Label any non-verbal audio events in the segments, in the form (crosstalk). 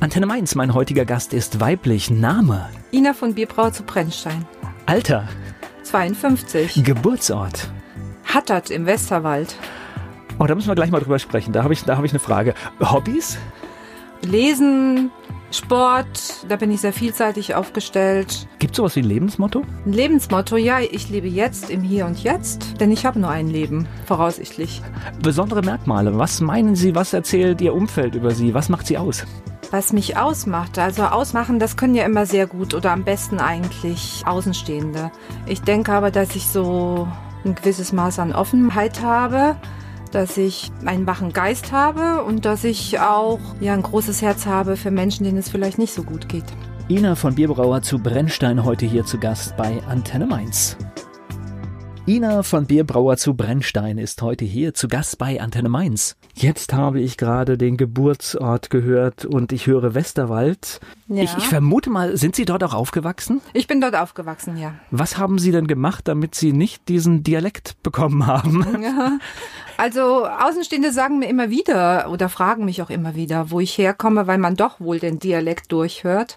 Antenne Mainz, mein heutiger Gast ist weiblich. Name? Ina von Bierbrauer zu Brennstein. Alter? 52. Geburtsort? Hattert im Westerwald. Oh, da müssen wir gleich mal drüber sprechen. Da habe ich, hab ich eine Frage. Hobbys? Lesen, Sport, da bin ich sehr vielseitig aufgestellt. Gibt es sowas wie ein Lebensmotto? Ein Lebensmotto, ja, ich lebe jetzt im Hier und Jetzt, denn ich habe nur ein Leben, voraussichtlich. Besondere Merkmale. Was meinen Sie, was erzählt Ihr Umfeld über Sie? Was macht Sie aus? Was mich ausmacht, also ausmachen, das können ja immer sehr gut oder am besten eigentlich Außenstehende. Ich denke aber, dass ich so ein gewisses Maß an Offenheit habe dass ich einen wachen Geist habe und dass ich auch ja, ein großes Herz habe für Menschen, denen es vielleicht nicht so gut geht. Ina von Bierbrauer zu Brennstein heute hier zu Gast bei Antenne Mainz. Ina von Bierbrauer zu Brennstein ist heute hier zu Gast bei Antenne Mainz. Jetzt habe ich gerade den Geburtsort gehört und ich höre Westerwald. Ja. Ich, ich, vermute mal, sind Sie dort auch aufgewachsen? Ich bin dort aufgewachsen, ja. Was haben Sie denn gemacht, damit Sie nicht diesen Dialekt bekommen haben? (laughs) Ja. Also Außenstehende sagen mir immer wieder oder fragen mich auch immer wieder, wo ich herkomme, weil man doch wohl den Dialekt durchhört.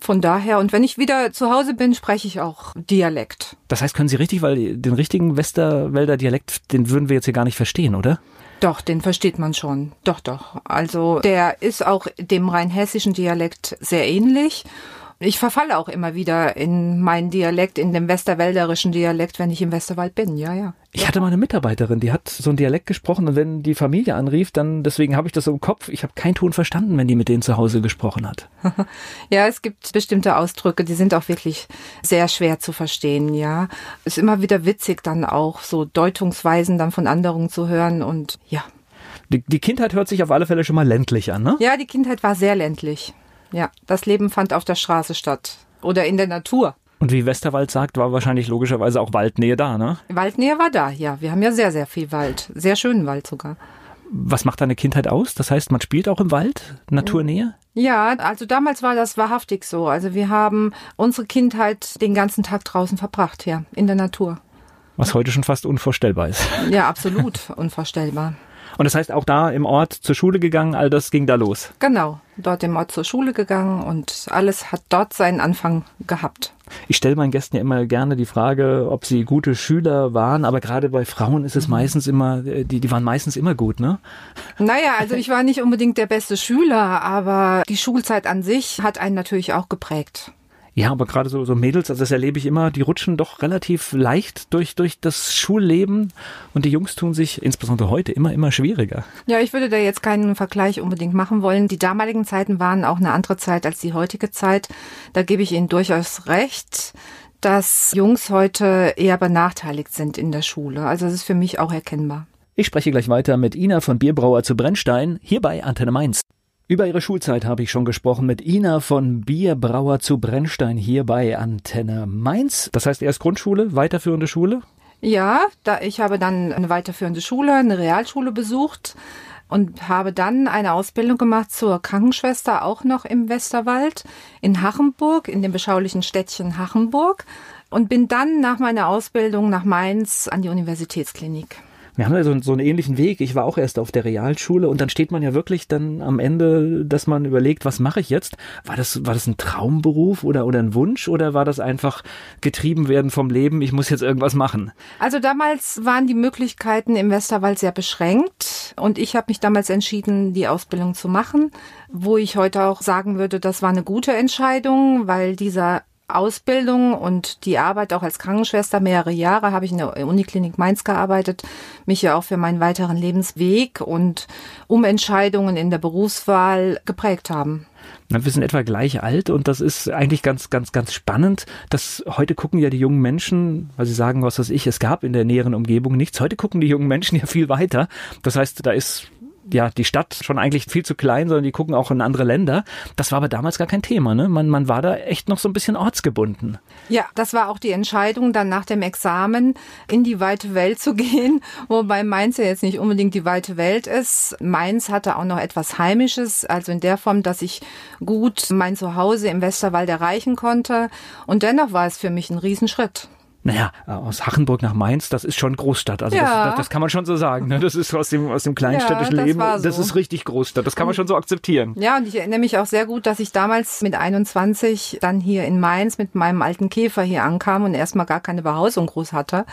Von daher, und wenn ich wieder zu Hause bin, spreche ich auch Dialekt. Das heißt, können Sie richtig, weil den richtigen Westerwälder Dialekt, den würden wir jetzt hier gar nicht verstehen, oder? Doch, den versteht man schon. Doch, doch. Also der ist auch dem rheinhessischen Dialekt sehr ähnlich. Ich verfalle auch immer wieder in meinen Dialekt, in dem westerwälderischen Dialekt, wenn ich im Westerwald bin. Ja, ja. Ich hatte mal eine Mitarbeiterin, die hat so einen Dialekt gesprochen und wenn die Familie anrief, dann deswegen habe ich das so im Kopf. Ich habe keinen Ton verstanden, wenn die mit denen zu Hause gesprochen hat. (laughs) ja, es gibt bestimmte Ausdrücke, die sind auch wirklich sehr schwer zu verstehen. Ja, ist immer wieder witzig, dann auch so Deutungsweisen dann von anderen zu hören und ja. Die, die Kindheit hört sich auf alle Fälle schon mal ländlich an, ne? Ja, die Kindheit war sehr ländlich. Ja, das Leben fand auf der Straße statt oder in der Natur. Und wie Westerwald sagt, war wahrscheinlich logischerweise auch Waldnähe da, ne? Waldnähe war da, ja. Wir haben ja sehr, sehr viel Wald. Sehr schönen Wald sogar. Was macht deine Kindheit aus? Das heißt, man spielt auch im Wald? Naturnähe? Ja, also damals war das wahrhaftig so. Also wir haben unsere Kindheit den ganzen Tag draußen verbracht, ja, in der Natur. Was heute schon fast unvorstellbar ist. Ja, absolut unvorstellbar. Und das heißt auch da im Ort zur Schule gegangen, all das ging da los. Genau, dort im Ort zur Schule gegangen und alles hat dort seinen Anfang gehabt. Ich stelle meinen Gästen ja immer gerne die Frage, ob sie gute Schüler waren, aber gerade bei Frauen ist es mhm. meistens immer, die, die waren meistens immer gut, ne? Naja, also ich war nicht unbedingt der beste Schüler, aber die Schulzeit an sich hat einen natürlich auch geprägt. Ja, aber gerade so, so Mädels, also das erlebe ich immer, die rutschen doch relativ leicht durch, durch das Schulleben und die Jungs tun sich insbesondere heute immer, immer schwieriger. Ja, ich würde da jetzt keinen Vergleich unbedingt machen wollen. Die damaligen Zeiten waren auch eine andere Zeit als die heutige Zeit. Da gebe ich Ihnen durchaus recht dass Jungs heute eher benachteiligt sind in der Schule. Also das ist für mich auch erkennbar. Ich spreche gleich weiter mit Ina von Bierbrauer zu Brennstein, hier bei Antenne Mainz. Über ihre Schulzeit habe ich schon gesprochen mit Ina von Bierbrauer zu Brennstein hier bei Antenne Mainz. Das heißt erst Grundschule, weiterführende Schule? Ja, da, ich habe dann eine weiterführende Schule, eine Realschule besucht und habe dann eine Ausbildung gemacht zur Krankenschwester auch noch im Westerwald in Hachenburg, in dem beschaulichen Städtchen Hachenburg und bin dann nach meiner Ausbildung nach Mainz an die Universitätsklinik. Wir haben ja so, so einen ähnlichen Weg. Ich war auch erst auf der Realschule und dann steht man ja wirklich dann am Ende, dass man überlegt, was mache ich jetzt? War das, war das ein Traumberuf oder, oder ein Wunsch oder war das einfach getrieben werden vom Leben, ich muss jetzt irgendwas machen? Also damals waren die Möglichkeiten im Westerwald sehr beschränkt und ich habe mich damals entschieden, die Ausbildung zu machen, wo ich heute auch sagen würde, das war eine gute Entscheidung, weil dieser Ausbildung und die Arbeit auch als Krankenschwester. Mehrere Jahre habe ich in der Uniklinik Mainz gearbeitet, mich ja auch für meinen weiteren Lebensweg und Umentscheidungen in der Berufswahl geprägt haben. Wir sind etwa gleich alt und das ist eigentlich ganz, ganz, ganz spannend, dass heute gucken ja die jungen Menschen, weil sie sagen, was weiß ich, es gab in der näheren Umgebung nichts. Heute gucken die jungen Menschen ja viel weiter. Das heißt, da ist ja, die Stadt schon eigentlich viel zu klein, sondern die gucken auch in andere Länder. Das war aber damals gar kein Thema, ne? Man, man war da echt noch so ein bisschen ortsgebunden. Ja, das war auch die Entscheidung, dann nach dem Examen in die weite Welt zu (laughs) gehen, wobei Mainz ja jetzt nicht unbedingt die weite Welt ist. Mainz hatte auch noch etwas Heimisches, also in der Form, dass ich gut mein Zuhause im Westerwald erreichen konnte. Und dennoch war es für mich ein Riesenschritt. Naja, aus Hachenburg nach Mainz, das ist schon Großstadt. Also Ja. das, das, das kann man schon so sagen. Ne? Das ist aus dem, aus dem kleinstädtischen Ja, das Leben. so. Das ist richtig Großstadt. Das kann man schon so akzeptieren. Ja, und ich erinnere mich auch sehr gut, dass ich damals mit 21 dann hier in Mainz mit meinem alten Käfer hier ankam und erstmal gar keine Behausung groß hatte.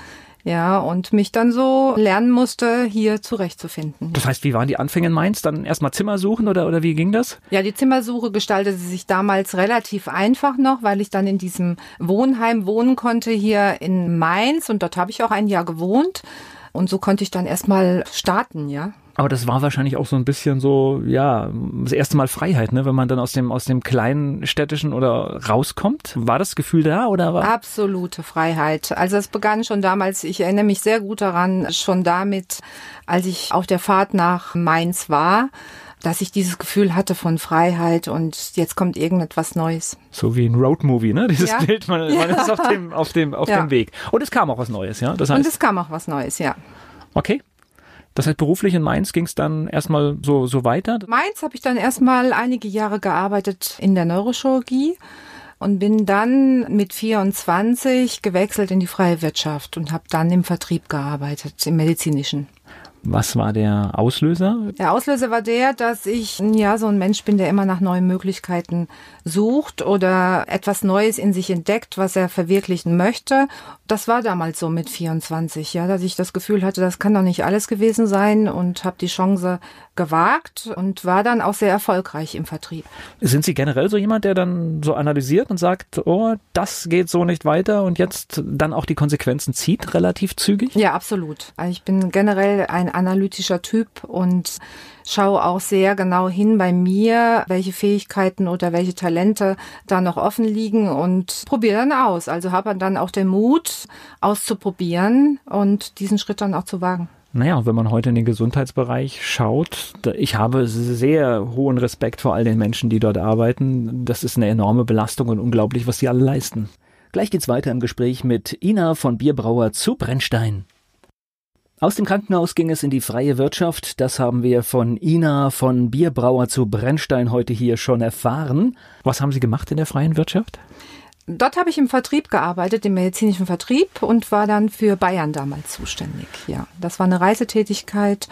Ja, und mich dann so lernen musste, hier zurechtzufinden. Das heißt, wie waren die Anfänge in Mainz? Dann erstmal Zimmer suchen oder, oder wie ging das? Ja, die Zimmersuche gestaltete sich damals relativ einfach noch, weil ich dann in diesem Wohnheim wohnen konnte hier in Mainz und dort habe ich auch ein Jahr gewohnt. Und so konnte ich dann erstmal starten, ja. Aber das war wahrscheinlich auch so ein bisschen so, ja, das erste Mal Freiheit, ne? wenn man dann aus dem, aus dem kleinen städtischen oder rauskommt. War das Gefühl da oder war? Absolute Freiheit. Also es begann schon damals, ich erinnere mich sehr gut daran, schon damit, als ich auf der Fahrt nach Mainz war, dass ich dieses Gefühl hatte von Freiheit und jetzt kommt irgendetwas Neues. So wie ein Roadmovie, ne? Dieses Ja. Bild, man, man ist auf dem, auf dem, auf Ja. dem Weg. Und es kam auch was Neues, ja? Das Und heißt, es kam auch was Neues, ja. okay. Das heißt, beruflich in Mainz ging es dann erstmal so, so weiter. Mainz habe ich dann erstmal einige Jahre gearbeitet in der Neurochirurgie und bin dann mit 24 gewechselt in die freie Wirtschaft und habe dann im Vertrieb gearbeitet, im medizinischen. Was war der Auslöser? Der Auslöser war der, dass ich ja so ein Mensch bin, der immer nach neuen Möglichkeiten sucht oder etwas Neues in sich entdeckt, was er verwirklichen möchte. Das war damals so mit 24, ja, dass ich das Gefühl hatte, das kann doch nicht alles gewesen sein und habe die Chance gewagt und war dann auch sehr erfolgreich im Vertrieb. Sind Sie generell so jemand, der dann so analysiert und sagt, oh, das geht so nicht weiter und jetzt dann auch die Konsequenzen zieht, relativ zügig? Ja, absolut. Also ich bin generell ein analytischer Typ und schaue auch sehr genau hin bei mir, welche Fähigkeiten oder welche Talente da noch offen liegen und probiere dann aus. Also habe dann auch den Mut auszuprobieren und diesen Schritt dann auch zu wagen. Naja, wenn man heute in den Gesundheitsbereich schaut, ich habe sehr hohen Respekt vor all den Menschen, die dort arbeiten. Das ist eine enorme Belastung und unglaublich, was die alle leisten. Gleich geht's weiter im Gespräch mit Ina von Bierbrauer zu Brennstein. Aus dem Krankenhaus ging es in die freie Wirtschaft. Das haben wir von Ina von Bierbrauer zu Brennstein heute hier schon erfahren. Was haben Sie gemacht in der freien Wirtschaft? Dort habe ich im Vertrieb gearbeitet, im medizinischen Vertrieb und war dann für Bayern damals zuständig. Ja, das war eine Reisetätigkeit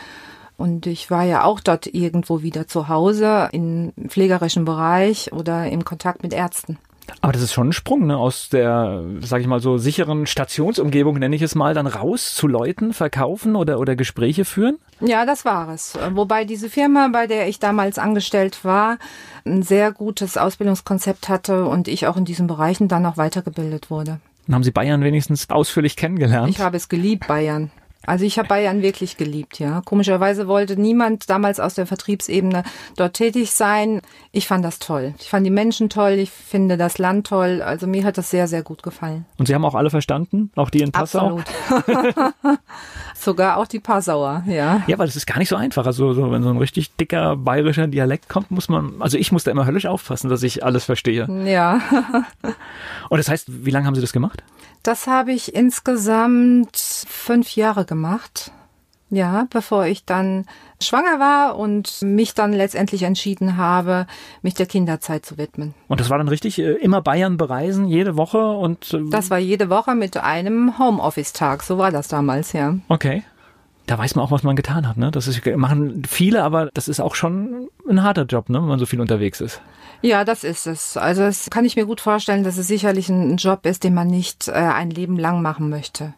und ich war ja auch dort irgendwo wieder zu Hause im pflegerischen Bereich oder im Kontakt mit Ärzten. Aber das ist schon ein Sprung, ne? Aus der, sag ich mal so, sicheren Stationsumgebung, nenne ich es mal, dann raus zu Leuten, verkaufen oder, oder Gespräche führen? Ja, das war es. Wobei diese Firma, bei der ich damals angestellt war, ein sehr gutes Ausbildungskonzept hatte und ich auch in diesen Bereichen dann noch weitergebildet wurde. Dann haben Sie Bayern wenigstens ausführlich kennengelernt. Ich habe es geliebt, Bayern. Also ich habe Bayern wirklich geliebt, ja. Komischerweise wollte niemand damals aus der Vertriebsebene dort tätig sein. Ich fand das toll. Ich fand die Menschen toll. Ich finde das Land toll. Also mir hat das sehr, sehr gut gefallen. Und Sie haben auch alle verstanden? Auch die in Passau? Absolut. (laughs) Sogar auch die Passauer, ja. Ja, weil das ist gar nicht so einfach. Also so, wenn so ein richtig dicker bayerischer Dialekt kommt, muss man, also ich muss da immer höllisch aufpassen, dass ich alles verstehe. Ja. Und das heißt, wie lange haben Sie das gemacht? Das habe ich insgesamt fünf Jahre gemacht. Ja, bevor ich dann schwanger war und mich dann letztendlich entschieden habe, mich der Kinderzeit zu widmen. Und das war dann richtig äh, immer Bayern bereisen, jede Woche und äh, Das war jede Woche mit einem Homeoffice-Tag. So war das damals, ja. okay. Da weiß man auch, was man getan hat, ne? Das ist, machen viele, aber das ist auch schon ein harter Job, ne? Wenn man so viel unterwegs ist. Ja, das ist es. Also das kann ich mir gut vorstellen, dass es sicherlich ein Job ist, den man nicht äh, ein Leben lang machen möchte.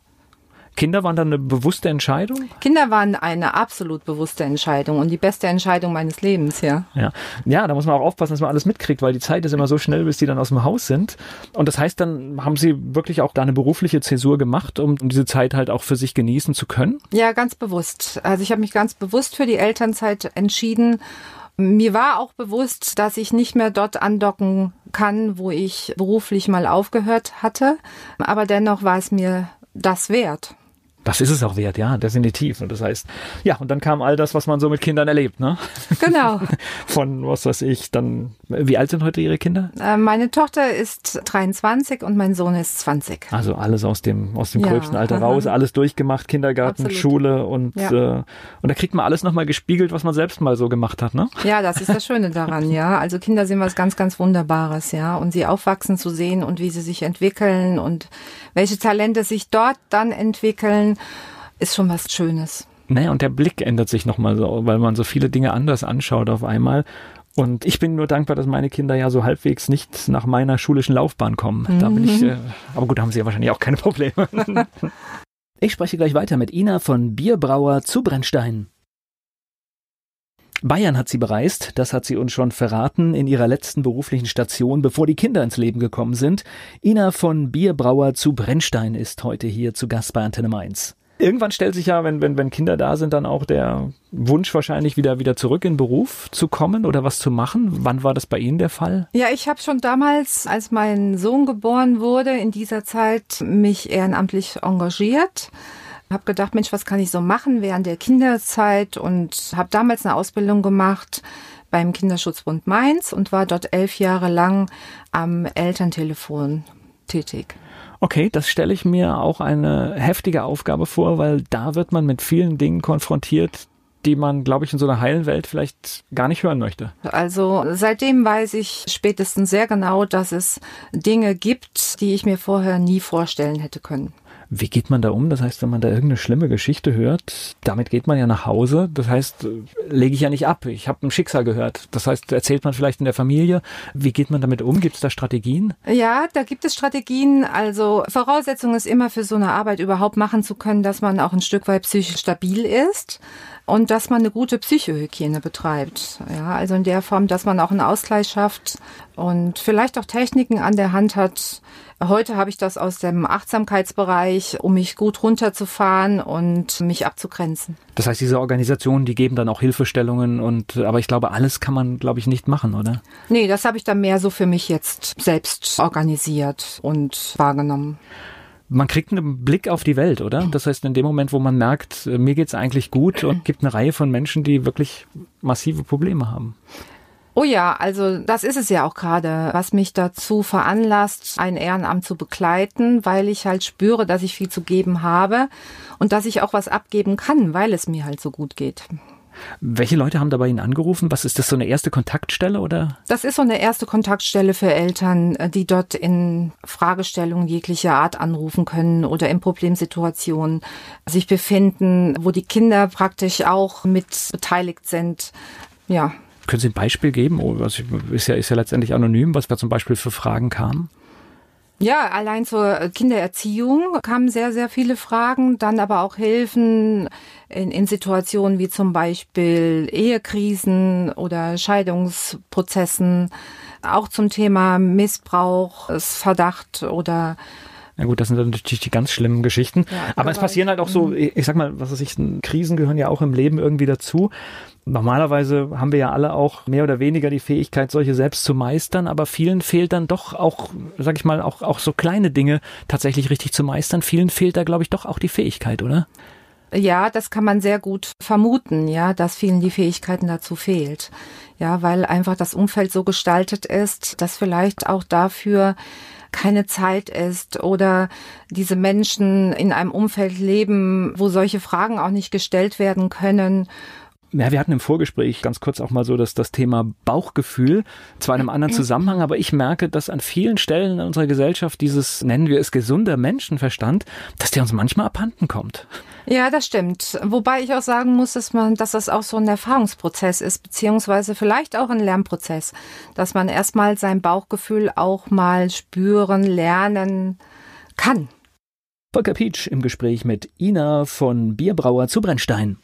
Kinder waren dann eine bewusste Entscheidung? Kinder waren eine absolut bewusste Entscheidung und die beste Entscheidung meines Lebens, ja. Ja. ja, da muss man auch aufpassen, dass man alles mitkriegt, weil die Zeit ist immer so schnell, bis die dann aus dem Haus sind. Und das heißt, dann haben sie wirklich auch da eine berufliche Zäsur gemacht, um, um diese Zeit halt auch für sich genießen zu können. Ja, ganz bewusst. Also ich habe mich ganz bewusst für die Elternzeit entschieden. Mir war auch bewusst, dass ich nicht mehr dort andocken kann, wo ich beruflich mal aufgehört hatte. Aber dennoch war es mir das wert. Das ist es auch wert, ja, definitiv. Und das heißt, ja, und dann kam all das, was man so mit Kindern erlebt, ne? Genau. (laughs) Von, was weiß ich, dann, wie alt sind heute Ihre Kinder? Äh, meine Tochter ist 23 und mein Sohn ist 20. Also alles aus dem, aus dem ja, gröbsten Alter aha. raus, alles durchgemacht, Kindergarten, Absolut. Schule und, ja. äh, und da kriegt man alles nochmal gespiegelt, was man selbst mal so gemacht hat, ne? Ja, das ist das Schöne daran, ja. Also Kinder sind was ganz, ganz Wunderbares, ja. Und sie aufwachsen zu sehen und wie sie sich entwickeln und welche Talente sich dort dann entwickeln, ist schon was Schönes. Naja, und der Blick ändert sich nochmal so, weil man so viele Dinge anders anschaut auf einmal. Und ich bin nur dankbar, dass meine Kinder ja so halbwegs nicht nach meiner schulischen Laufbahn kommen. Da bin ich, mhm. äh, aber gut, da haben sie ja wahrscheinlich auch keine Probleme. (laughs) ich spreche gleich weiter mit Ina von Bierbrauer zu Brennstein. Bayern hat sie bereist, das hat sie uns schon verraten in ihrer letzten beruflichen Station, bevor die Kinder ins Leben gekommen sind. Ina von Bierbrauer zu Brennstein ist heute hier zu Gast bei Antenne Mainz. Irgendwann stellt sich ja, wenn, wenn, wenn Kinder da sind, dann auch der Wunsch wahrscheinlich wieder wieder zurück in den Beruf zu kommen oder was zu machen. Wann war das bei Ihnen der Fall? Ja, ich habe schon damals, als mein Sohn geboren wurde, in dieser Zeit mich ehrenamtlich engagiert habe gedacht, Mensch, was kann ich so machen während der Kinderzeit und habe damals eine Ausbildung gemacht beim Kinderschutzbund Mainz und war dort elf Jahre lang am Elterntelefon tätig. Okay, das stelle ich mir auch eine heftige Aufgabe vor, weil da wird man mit vielen Dingen konfrontiert, die man, glaube ich, in so einer heilen Welt vielleicht gar nicht hören möchte. Also seitdem weiß ich spätestens sehr genau, dass es Dinge gibt, die ich mir vorher nie vorstellen hätte können. Wie geht man da um? Das heißt, wenn man da irgendeine schlimme Geschichte hört, damit geht man ja nach Hause. Das heißt, lege ich ja nicht ab. Ich habe ein Schicksal gehört. Das heißt, erzählt man vielleicht in der Familie. Wie geht man damit um? Gibt es da Strategien? Ja, da gibt es Strategien. Also Voraussetzung ist immer für so eine Arbeit überhaupt machen zu können, dass man auch ein Stück weit psychisch stabil ist und dass man eine gute Psychohygiene betreibt. Ja, also in der Form, dass man auch einen Ausgleich schafft und vielleicht auch Techniken an der Hand hat. Heute habe ich das aus dem Achtsamkeitsbereich, um mich gut runterzufahren und mich abzugrenzen. Das heißt, diese Organisationen, die geben dann auch Hilfestellungen und aber ich glaube, alles kann man, glaube ich, nicht machen, oder? Nee, das habe ich dann mehr so für mich jetzt selbst organisiert und wahrgenommen man kriegt einen Blick auf die Welt, oder? Das heißt, in dem Moment, wo man merkt, äh, mir geht's eigentlich gut und gibt eine Reihe von Menschen, die wirklich massive Probleme haben. Oh ja, also das ist es ja auch gerade, was mich dazu veranlasst, ein Ehrenamt zu begleiten, weil ich halt spüre, dass ich viel zu geben habe und dass ich auch was abgeben kann, weil es mir halt so gut geht. Welche Leute haben da bei Ihnen angerufen? Was ist das so eine erste Kontaktstelle oder? Das ist so eine erste Kontaktstelle für Eltern, die dort in Fragestellungen jeglicher Art anrufen können oder in Problemsituationen sich befinden, wo die Kinder praktisch auch mit beteiligt sind. Ja. Können Sie ein Beispiel geben? Oh, ist ja, ist ja letztendlich anonym, was da zum Beispiel für Fragen kamen? Ja, allein zur Kindererziehung kamen sehr, sehr viele Fragen, dann aber auch Hilfen in, in Situationen wie zum Beispiel Ehekrisen oder Scheidungsprozessen, auch zum Thema Missbrauchsverdacht oder na gut, das sind dann natürlich die ganz schlimmen Geschichten. Ja, aber es passieren halt auch so, mhm. ich sag mal, was weiß ich, Krisen gehören ja auch im Leben irgendwie dazu. Normalerweise haben wir ja alle auch mehr oder weniger die Fähigkeit, solche selbst zu meistern, aber vielen fehlt dann doch auch, sag ich mal, auch, auch so kleine Dinge tatsächlich richtig zu meistern. Vielen fehlt da, glaube ich, doch auch die Fähigkeit, oder? Ja, das kann man sehr gut vermuten, ja, dass vielen die Fähigkeiten dazu fehlt. Ja, weil einfach das Umfeld so gestaltet ist, dass vielleicht auch dafür keine Zeit ist oder diese Menschen in einem Umfeld leben, wo solche Fragen auch nicht gestellt werden können. Ja, wir hatten im Vorgespräch ganz kurz auch mal so das, das Thema Bauchgefühl, zwar in einem anderen Zusammenhang, aber ich merke, dass an vielen Stellen in unserer Gesellschaft dieses, nennen wir es gesunder Menschenverstand, dass der uns manchmal abhanden kommt. Ja, das stimmt. Wobei ich auch sagen muss, dass man, dass das auch so ein Erfahrungsprozess ist, beziehungsweise vielleicht auch ein Lernprozess, dass man erstmal sein Bauchgefühl auch mal spüren, lernen kann. Volker Pietsch im Gespräch mit Ina von Bierbrauer zu Brennstein.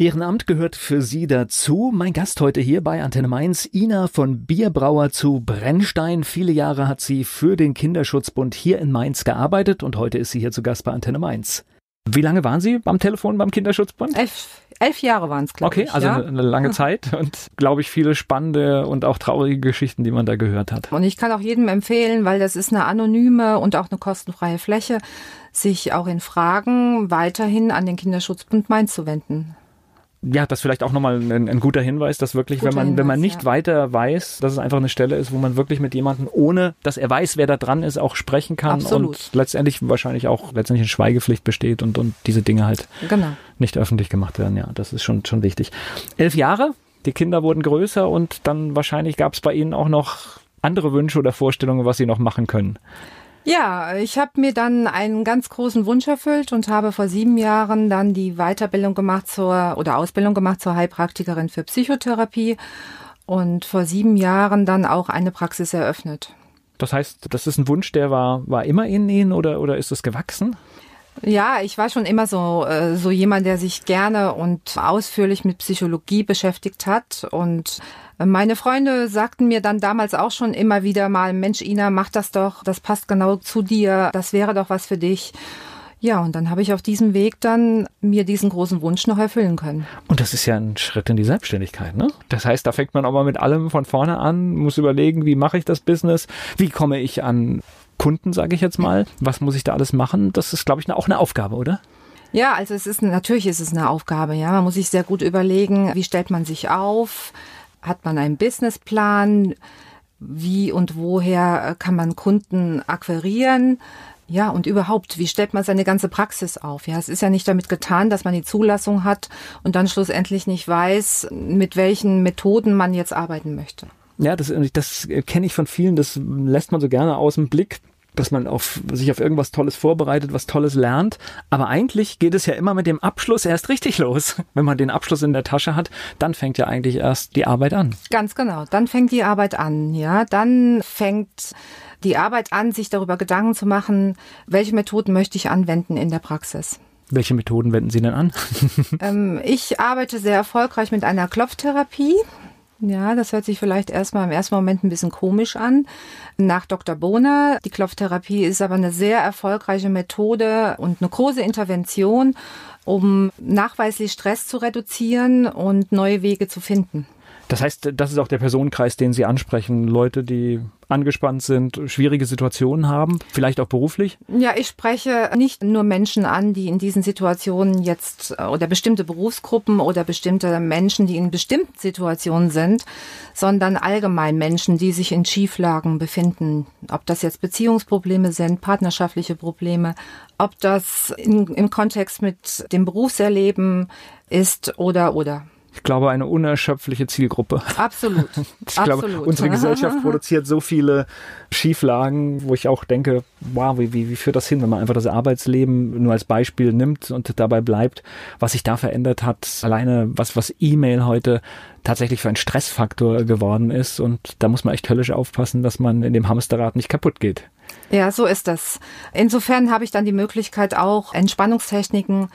Ehrenamt gehört für Sie dazu. Mein Gast heute hier bei Antenne Mainz, Ina von Bierbrauer zu Brennstein. Viele Jahre hat sie für den Kinderschutzbund hier in Mainz gearbeitet und heute ist sie hier zu Gast bei Antenne Mainz. Wie lange waren Sie am Telefon beim Kinderschutzbund? Elf, elf Jahre waren es, glaube okay, ich. Okay, also ja? eine lange (laughs) Zeit und glaube ich viele spannende und auch traurige Geschichten, die man da gehört hat. Und ich kann auch jedem empfehlen, weil das ist eine anonyme und auch eine kostenfreie Fläche, sich auch in Fragen weiterhin an den Kinderschutzbund Mainz zu wenden ja, das vielleicht auch nochmal ein, ein guter Hinweis, dass wirklich, guter wenn man, Hinweis, wenn man nicht ja. weiter weiß, dass es einfach eine Stelle ist, wo man wirklich mit jemandem, ohne dass er weiß, wer da dran ist, auch sprechen kann Absolut. und letztendlich wahrscheinlich auch letztendlich eine Schweigepflicht besteht und, und diese Dinge halt genau. nicht öffentlich gemacht werden. Ja, das ist schon, schon wichtig. Elf Jahre, die Kinder wurden größer und dann wahrscheinlich gab es bei Ihnen auch noch andere Wünsche oder Vorstellungen, was Sie noch machen können. Ja, ich habe mir dann einen ganz großen Wunsch erfüllt und habe vor sieben Jahren dann die Weiterbildung gemacht zur oder Ausbildung gemacht zur Heilpraktikerin für Psychotherapie und vor sieben Jahren dann auch eine Praxis eröffnet. Das heißt, das ist ein Wunsch, der war, war immer in Ihnen oder, oder ist es gewachsen? Ja, ich war schon immer so, äh, so jemand, der sich gerne und ausführlich mit Psychologie beschäftigt hat und meine Freunde sagten mir dann damals auch schon immer wieder mal, Mensch, Ina, mach das doch, das passt genau zu dir, das wäre doch was für dich. Ja, und dann habe ich auf diesem Weg dann mir diesen großen Wunsch noch erfüllen können. Und das ist ja ein Schritt in die Selbstständigkeit, ne? Das heißt, da fängt man auch mal mit allem von vorne an, muss überlegen, wie mache ich das Business, wie komme ich an Kunden, sage ich jetzt mal, was muss ich da alles machen? Das ist, glaube ich, auch eine Aufgabe, oder? Ja, also es ist natürlich ist es eine Aufgabe, ja. Man muss sich sehr gut überlegen, wie stellt man sich auf, hat man einen Businessplan? Wie und woher kann man Kunden akquirieren? Ja, und überhaupt, wie stellt man seine ganze Praxis auf? Ja, es ist ja nicht damit getan, dass man die Zulassung hat und dann schlussendlich nicht weiß, mit welchen Methoden man jetzt arbeiten möchte. Ja, das, das kenne ich von vielen, das lässt man so gerne aus dem Blick dass man auf, sich auf irgendwas Tolles vorbereitet, was Tolles lernt. Aber eigentlich geht es ja immer mit dem Abschluss erst richtig los. (laughs) Wenn man den Abschluss in der Tasche hat, dann fängt ja eigentlich erst die Arbeit an. Ganz genau. Dann fängt die Arbeit an, ja. Dann fängt die Arbeit an, sich darüber Gedanken zu machen, welche Methoden möchte ich anwenden in der Praxis. Welche Methoden wenden Sie denn an? (laughs) ähm, ich arbeite sehr erfolgreich mit einer Klopftherapie. Ja, das hört sich vielleicht erstmal im ersten Moment ein bisschen komisch an. Nach Dr. Bohner, die Klopftherapie ist aber eine sehr erfolgreiche Methode und eine große Intervention, um nachweislich Stress zu reduzieren und neue Wege zu finden. Das heißt, das ist auch der Personenkreis, den Sie ansprechen. Leute, die angespannt sind, schwierige Situationen haben, vielleicht auch beruflich? Ja, ich spreche nicht nur Menschen an, die in diesen Situationen jetzt oder bestimmte Berufsgruppen oder bestimmte Menschen, die in bestimmten Situationen sind, sondern allgemein Menschen, die sich in Schieflagen befinden. Ob das jetzt Beziehungsprobleme sind, partnerschaftliche Probleme, ob das in, im Kontext mit dem Berufserleben ist oder oder ich glaube, eine unerschöpfliche Zielgruppe. Absolut. (laughs) Ich glaube, Absolut. unsere (laughs) Gesellschaft produziert so viele Schieflagen, wo ich auch denke, wow, wie, wie, wie führt das hin, wenn man einfach das Arbeitsleben nur als Beispiel nimmt und dabei bleibt, was sich da verändert hat, alleine was, was E-Mail heute tatsächlich für ein Stressfaktor geworden ist und da muss man echt höllisch aufpassen, dass man in dem Hamsterrad nicht kaputt geht. Ja, so ist das. Insofern habe ich dann die Möglichkeit auch Entspannungstechniken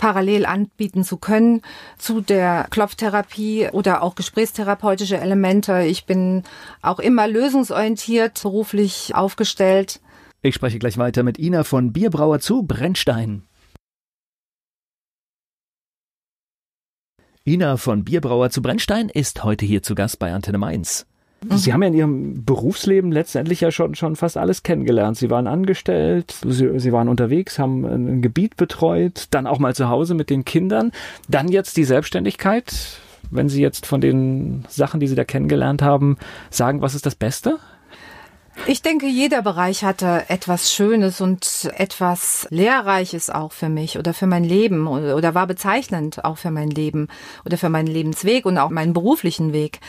parallel anbieten zu können zu der Klopftherapie oder auch gesprächstherapeutische Elemente. Ich bin auch immer lösungsorientiert, beruflich aufgestellt. Ich spreche gleich weiter mit Ina von Bierbrauer zu Brennstein. Ina von Bierbrauer zu Brennstein ist heute hier zu Gast bei Antenne Mainz. Sie haben ja in Ihrem Berufsleben letztendlich ja schon, schon fast alles kennengelernt. Sie waren angestellt, Sie, Sie waren unterwegs, haben ein Gebiet betreut, dann auch mal zu Hause mit den Kindern, dann jetzt die Selbstständigkeit. Wenn Sie jetzt von den Sachen, die Sie da kennengelernt haben, sagen, was ist das Beste? Ich denke, jeder Bereich hatte etwas Schönes und etwas Lehrreiches auch für mich oder für mein Leben oder war bezeichnend auch für mein Leben oder für meinen Lebensweg und auch meinen beruflichen Weg.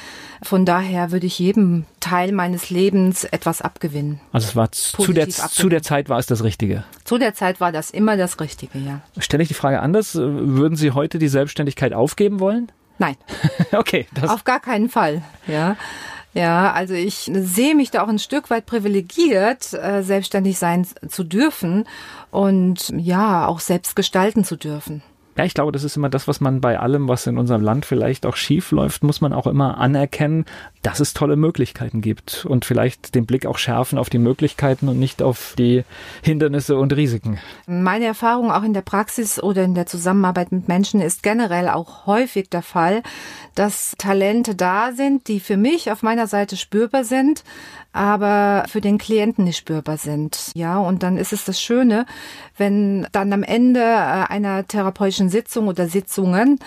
Von daher würde ich jedem Teil meines Lebens etwas abgewinnen. Also es war zu der, zu der Zeit war es das Richtige. Zu der Zeit war das immer das Richtige, ja. Stelle ich die Frage anders, würden Sie heute die Selbstständigkeit aufgeben wollen? Nein. (laughs) okay. Auf gar keinen Fall, ja. Ja, also ich sehe mich da auch ein Stück weit privilegiert, äh, selbstständig sein zu dürfen und ja, auch selbst gestalten zu dürfen. Ja, ich glaube, das ist immer das, was man bei allem, was in unserem Land vielleicht auch schief läuft, muss man auch immer anerkennen, dass es tolle Möglichkeiten gibt und vielleicht den Blick auch schärfen auf die Möglichkeiten und nicht auf die Hindernisse und Risiken. Meine Erfahrung auch in der Praxis oder in der Zusammenarbeit mit Menschen ist generell auch häufig der Fall, dass Talente da sind, die für mich auf meiner Seite spürbar sind, aber für den Klienten nicht spürbar sind. Ja, und dann ist es das Schöne, wenn dann am Ende äh, einer therapeutischen Sitzung oder Sitzungen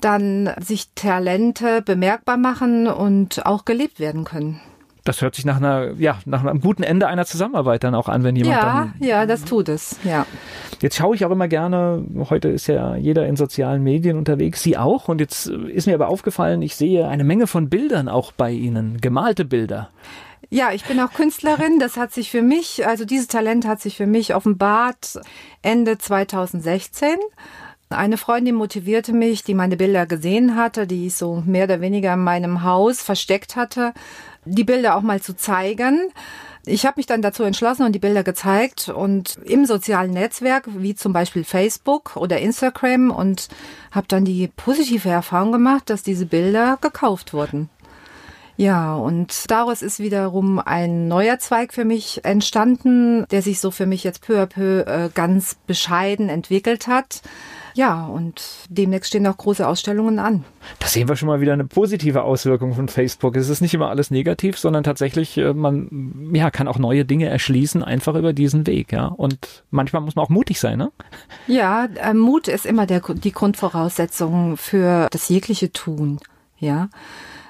dann sich Talente bemerkbar machen und auch gelebt werden können. Das hört sich nach einer, ja, nach einem guten Ende einer Zusammenarbeit dann auch an, wenn jemand ja, dann. Ja, das tut es, ja. Jetzt schaue ich auch immer gerne, heute ist ja jeder in sozialen Medien unterwegs, Sie auch. Und jetzt ist mir aber aufgefallen, ich sehe eine Menge von Bildern auch bei Ihnen, gemalte Bilder. Ja, ich bin auch Künstlerin. Das hat sich für mich, also dieses Talent hat sich für mich offenbart Ende 2016. Eine Freundin motivierte mich, die meine Bilder gesehen hatte, die ich so mehr oder weniger in meinem Haus versteckt hatte, die Bilder auch mal zu zeigen. Ich habe mich dann dazu entschlossen und die Bilder gezeigt und im sozialen Netzwerk, wie zum Beispiel Facebook oder Instagram und habe dann die positive Erfahrung gemacht, dass diese Bilder gekauft wurden. Ja, und daraus ist wiederum ein neuer Zweig für mich entstanden, der sich so für mich jetzt peu à peu äh, ganz bescheiden entwickelt hat. Ja, und demnächst stehen auch große Ausstellungen an. Da sehen wir schon mal wieder eine positive Auswirkung von Facebook. Es ist nicht immer alles negativ, sondern tatsächlich, äh, man ja, kann auch neue Dinge erschließen, einfach über diesen Weg. Ja? Und manchmal muss man auch mutig sein. Ne? Ja, äh, Mut ist immer der, die Grundvoraussetzung für das jegliche Tun. Ja.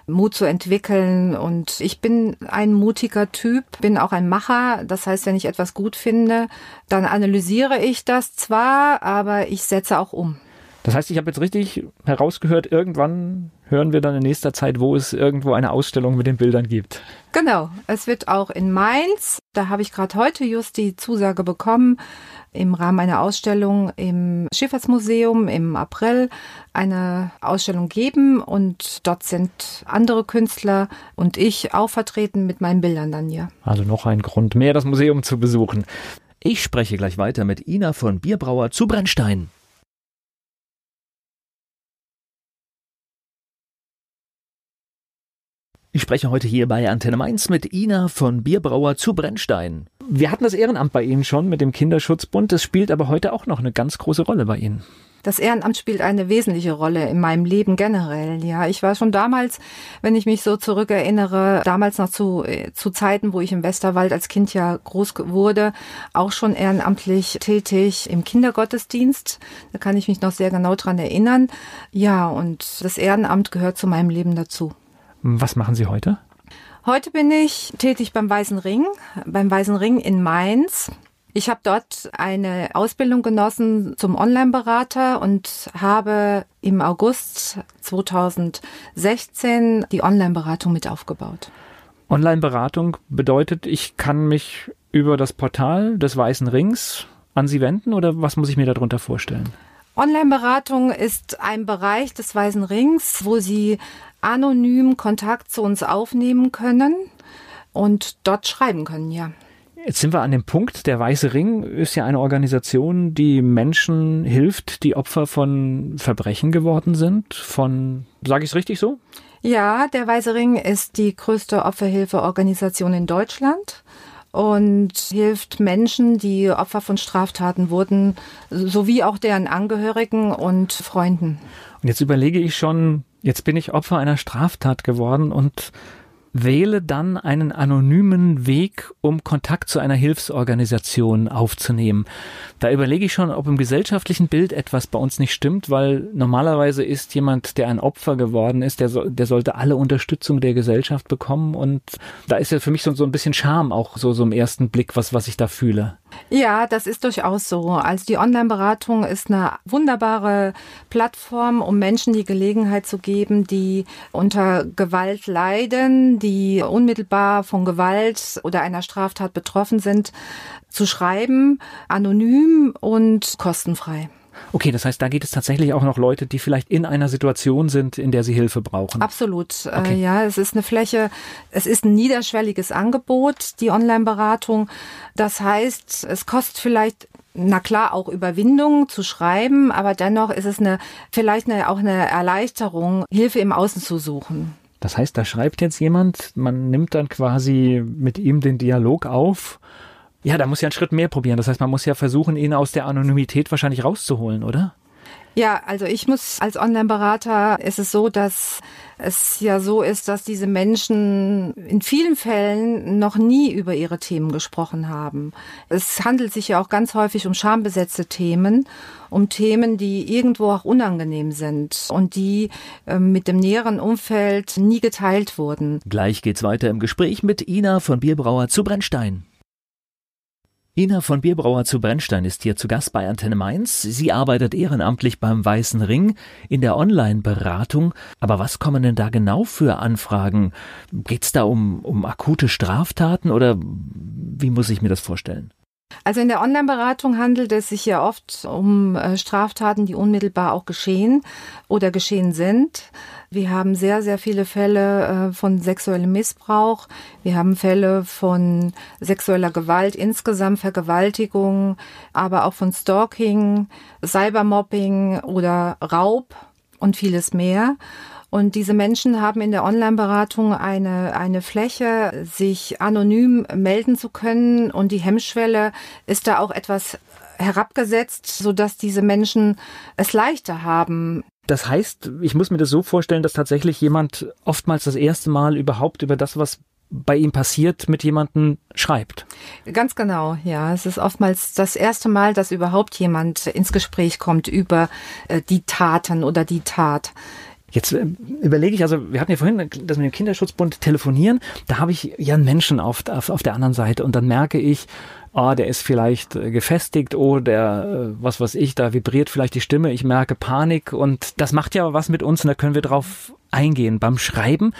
Mut zu entwickeln. Und ich bin ein mutiger Typ, bin auch ein Macher. Das heißt, wenn ich etwas gut finde, dann analysiere ich das zwar, aber ich setze auch um. Das heißt, ich habe jetzt richtig herausgehört, irgendwann hören wir dann in nächster Zeit, wo es irgendwo eine Ausstellung mit den Bildern gibt. Genau, es wird auch in Mainz, da habe ich gerade heute just die Zusage bekommen, im Rahmen einer Ausstellung im Schifffahrtsmuseum im April eine Ausstellung geben und dort sind andere Künstler und ich auch vertreten mit meinen Bildern dann hier. Also noch ein Grund mehr, das Museum zu besuchen. Ich spreche gleich weiter mit Ina von Bierbrauer zu Brennstein. Ich spreche heute hier bei Antenne Mainz mit Ina von Bierbrauer zu Brennstein. Wir hatten das Ehrenamt bei Ihnen schon mit dem Kinderschutzbund. Das spielt aber heute auch noch eine ganz große Rolle bei Ihnen. Das Ehrenamt spielt eine wesentliche Rolle in meinem Leben generell. Ja, ich war schon damals, wenn ich mich so zurückerinnere, damals noch zu, äh, zu Zeiten, wo ich im Westerwald als Kind ja groß wurde, auch schon ehrenamtlich tätig im Kindergottesdienst. Da kann ich mich noch sehr genau dran erinnern. Ja, und das Ehrenamt gehört zu meinem Leben dazu. Was machen Sie heute? Heute bin ich tätig beim Weißen Ring, beim Weißen Ring in Mainz. Ich habe dort eine Ausbildung genossen zum Online-Berater und habe im August 2016 die Online-Beratung mit aufgebaut. Online-Beratung bedeutet, ich kann mich über das Portal des Weißen Rings an Sie wenden oder was muss ich mir darunter vorstellen? Online-Beratung ist ein Bereich des Weißen Rings, wo Sie anonym Kontakt zu uns aufnehmen können und dort schreiben können, ja. Jetzt sind wir an dem Punkt, der Weiße Ring ist ja eine Organisation, die Menschen hilft, die Opfer von Verbrechen geworden sind, von, sage ich es richtig so? Ja, der Weiße Ring ist die größte Opferhilfeorganisation in Deutschland und hilft Menschen, die Opfer von Straftaten wurden, sowie auch deren Angehörigen und Freunden. Und jetzt überlege ich schon, jetzt bin ich Opfer einer Straftat geworden und wähle dann einen anonymen Weg, um Kontakt zu einer Hilfsorganisation aufzunehmen. Da überlege ich schon, ob im gesellschaftlichen Bild etwas bei uns nicht stimmt, weil normalerweise ist jemand, der ein Opfer geworden ist, der, so, der sollte alle Unterstützung der Gesellschaft bekommen und da ist ja für mich so, so ein bisschen Scham auch so, so im ersten Blick, was, was ich da fühle. Ja, das ist durchaus so. Also die Online-Beratung ist eine wunderbare Plattform, um Menschen die Gelegenheit zu geben, die unter Gewalt leiden, die unmittelbar von Gewalt oder einer Straftat betroffen sind, zu schreiben, anonym und kostenfrei. Okay, das heißt, da geht es tatsächlich auch noch Leute, die vielleicht in einer Situation sind, in der sie Hilfe brauchen. Absolut. Äh, okay. ja, es ist eine Fläche, es ist ein niederschwelliges Angebot, die Online-Beratung. Das heißt, es kostet vielleicht na klar, auch Überwindung zu schreiben, aber dennoch ist es eine, vielleicht eine, auch eine Erleichterung, Hilfe im Außen zu suchen. Das heißt, da schreibt jetzt jemand, man nimmt dann quasi mit ihm den Dialog auf. Ja, da muss ja einen Schritt mehr probieren. Das heißt, man muss ja versuchen, ihn aus der Anonymität wahrscheinlich rauszuholen, oder? Ja, also ich muss als Online-Berater ist es so, dass es ja so ist, dass diese Menschen in vielen Fällen noch nie über ihre Themen gesprochen haben. Es handelt sich ja auch ganz häufig um schambesetzte Themen, um Themen, die irgendwo auch unangenehm sind und die äh, mit dem näheren Umfeld nie geteilt wurden. Gleich geht's weiter im Gespräch mit Ina von Bierbrauer zu Brennstein. Ina von Bierbrauer zu Brennstein ist hier zu Gast bei Antenne Mainz. Sie arbeitet ehrenamtlich beim Weißen Ring in der Online-Beratung. Aber was kommen denn da genau für Anfragen? Geht's da um, um akute Straftaten oder wie muss ich mir das vorstellen? Also in der Online-Beratung handelt es sich ja oft um äh, Straftaten, die unmittelbar auch geschehen oder geschehen sind. Wir haben sehr, sehr viele Fälle äh, von sexuellem Missbrauch. Wir haben Fälle von sexueller Gewalt insgesamt, Vergewaltigung, aber auch von Stalking, Cybermobbing oder Raub und vieles mehr. Und diese Menschen haben in der Online-Beratung eine, eine Fläche, sich anonym melden zu können. Und die Hemmschwelle ist da auch etwas herabgesetzt, sodass diese Menschen es leichter haben. Das heißt, ich muss mir das so vorstellen, dass tatsächlich jemand oftmals das erste Mal überhaupt über das, was bei ihm passiert, mit jemandem schreibt. Ganz genau, ja. Es ist oftmals das erste Mal, dass überhaupt jemand ins Gespräch kommt über äh, die Taten oder die Tat. Jetzt äh, überlege ich, also wir hatten ja vorhin das mit dem Kinderschutzbund telefonieren, da habe ich ja einen Menschen auf, auf, auf der anderen Seite und dann merke ich, ah, der ist vielleicht äh, gefestigt, oh, der, äh, was weiß ich, da vibriert vielleicht die Stimme, ich merke Panik und das macht ja was mit uns und da können wir drauf eingehen. Beim Schreiben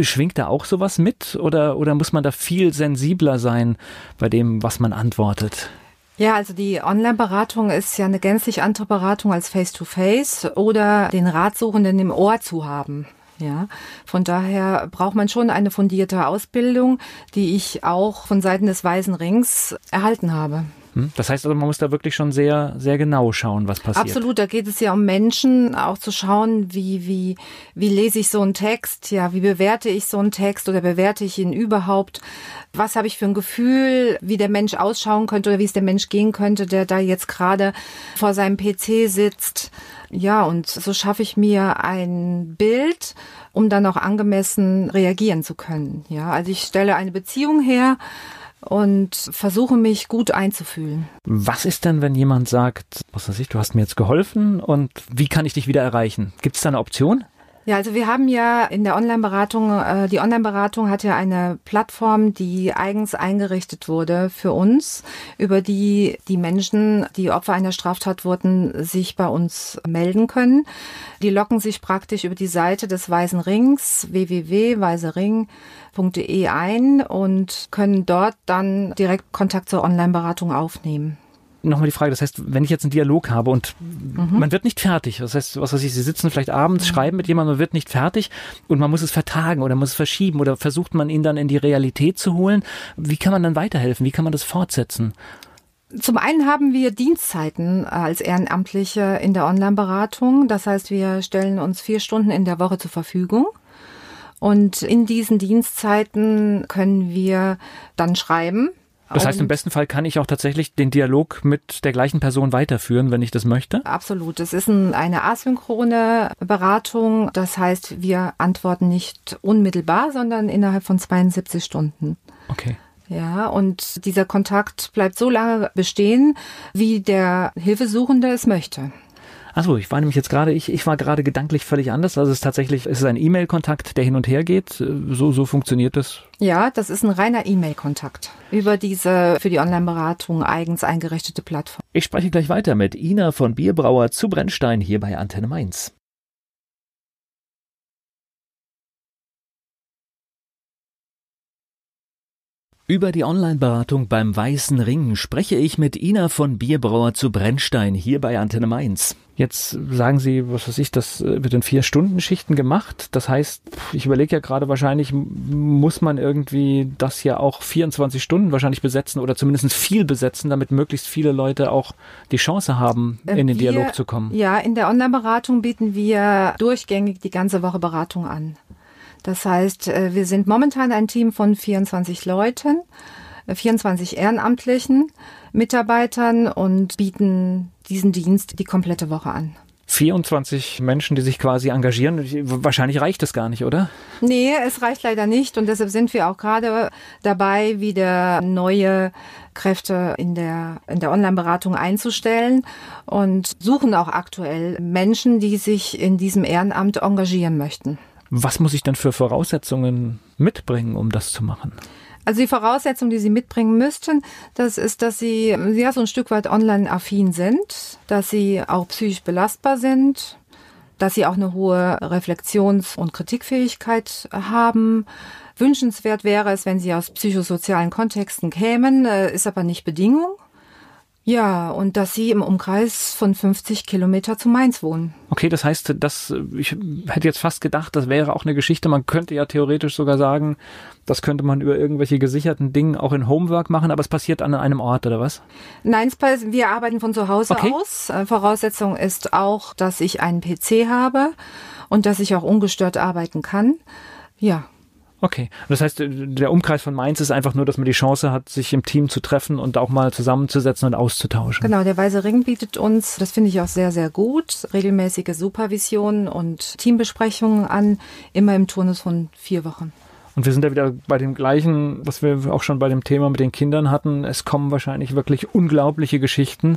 schwingt da auch sowas mit oder, oder muss man da viel sensibler sein bei dem, was man antwortet? Ja, also die Online-Beratung ist ja eine gänzlich andere Beratung als Face-to-Face -face oder den Ratsuchenden im Ohr zu haben. Ja, von daher braucht man schon eine fundierte Ausbildung, die ich auch von Seiten des Weißen Rings erhalten habe. Hm? Das heißt also, man muss da wirklich schon sehr, sehr genau schauen, was passiert. Absolut, da geht es ja um Menschen, auch zu schauen, wie, wie, wie lese ich so einen Text, ja, wie bewerte ich so einen Text oder bewerte ich ihn überhaupt? Was habe ich für ein Gefühl, wie der Mensch ausschauen könnte oder wie es der Mensch gehen könnte, der da jetzt gerade vor seinem PC sitzt? Ja, und so schaffe ich mir ein Bild, um dann auch angemessen reagieren zu können. Ja, also ich stelle eine Beziehung her, und versuche mich gut einzufühlen. Was ist denn, wenn jemand sagt, was weiß ich, du hast mir jetzt geholfen und wie kann ich dich wieder erreichen? Gibt es da eine Option? Ja, also wir haben ja in der Online-Beratung, äh, die Online-Beratung hat ja eine Plattform, die eigens eingerichtet wurde für uns, über die die Menschen, die Opfer einer Straftat wurden, sich bei uns melden können. Die locken sich praktisch über die Seite des Weißen Rings, www.weisering.de ein und können dort dann direkt Kontakt zur Online-Beratung aufnehmen nochmal die Frage, das heißt, wenn ich jetzt einen Dialog habe und mhm. man wird nicht fertig, das heißt, was weiß ich, Sie sitzen vielleicht abends, mhm. schreiben mit jemandem, man wird nicht fertig und man muss es vertagen oder muss es verschieben oder versucht man ihn dann in die Realität zu holen. Wie kann man dann weiterhelfen? Wie kann man das fortsetzen? Zum einen haben wir Dienstzeiten als Ehrenamtliche in der Online-Beratung. Das heißt, wir stellen uns vier Stunden in der Woche zur Verfügung. Und in diesen Dienstzeiten können wir dann schreiben. Das heißt, im besten Fall kann ich auch tatsächlich den Dialog mit der gleichen Person weiterführen, wenn ich das möchte? Absolut. Es ist ein, eine asynchrone Beratung. Das heißt, wir antworten nicht unmittelbar, sondern innerhalb von 72 Stunden. Okay. Ja, und dieser Kontakt bleibt so lange bestehen, wie der Hilfesuchende es möchte. Achso, ich war nämlich jetzt gerade, ich, ich war gerade gedanklich völlig anders. Also es ist tatsächlich, es ist ein E-Mail-Kontakt, der hin und her geht. So, so funktioniert das. Ja, das ist ein reiner E-Mail-Kontakt über diese für die Online-Beratung eigens eingerichtete Plattform. Ich spreche gleich weiter mit Ina von Bierbrauer zu Brennstein hier bei Antenne Mainz. Über die Online-Beratung beim Weißen Ring spreche ich mit Ina von Bierbrauer zu Brennstein hier bei Antenne Mainz. Jetzt sagen Sie, was weiß ich, das äh, wird in vier Stunden Schichten gemacht. Das heißt, ich überlege ja gerade, wahrscheinlich muss man irgendwie das ja auch 24 Stunden wahrscheinlich besetzen oder zumindest viel besetzen, damit möglichst viele Leute auch die Chance haben, äh, in den wir, Dialog zu kommen. Ja, in der Online-Beratung bieten wir durchgängig die ganze Woche Beratung an. Das heißt, äh, wir sind momentan ein Team von 24 Leuten, 24 äh, ehrenamtlichen Mitarbeitern und bieten diesen Dienst die komplette Woche an. 24 Menschen, die sich quasi engagieren. Wahrscheinlich reicht das gar nicht, oder? Nee, es reicht leider nicht. Und deshalb sind wir auch gerade dabei, wieder neue Kräfte in der, in der Online-Beratung einzustellen und suchen auch aktuell Menschen, die sich in diesem Ehrenamt engagieren möchten. Was muss ich denn für Voraussetzungen mitbringen, um das zu machen? Also die Voraussetzung, die Sie mitbringen müssten, das ist, dass Sie ja so ein Stück weit online-affin sind, dass Sie auch psychisch belastbar sind, dass Sie auch eine hohe Reflexions- und Kritikfähigkeit haben. Wünschenswert wäre es, wenn Sie aus psychosozialen Kontexten kämen, äh, ist aber nicht Bedingung. Ja, und dass Sie im Umkreis von 50 Kilometer zu Mainz wohnen. Okay, das heißt, das, ich hätte jetzt fast gedacht, das wäre auch eine Geschichte. Man könnte ja theoretisch sogar sagen, das könnte man über irgendwelche gesicherten Dinge auch in Homework machen, aber es passiert an einem Ort, oder was? Nein, wir arbeiten von zu Hause okay. aus. Äh, Voraussetzung ist auch, dass ich einen PC habe und dass ich auch ungestört arbeiten kann. Ja, Okay. Das heißt, der Umkreis von Mainz ist einfach nur, dass man die Chance hat, sich im Team zu treffen und auch mal zusammenzusetzen und auszutauschen. Genau, der Weiße Ring bietet uns, das finde ich auch sehr, sehr gut, regelmäßige Supervisionen und Teambesprechungen an, immer im Turnus von vier Wochen. Und wir sind ja wieder bei dem gleichen, was wir auch schon bei dem Thema mit den Kindern hatten. Es kommen wahrscheinlich wirklich unglaubliche Geschichten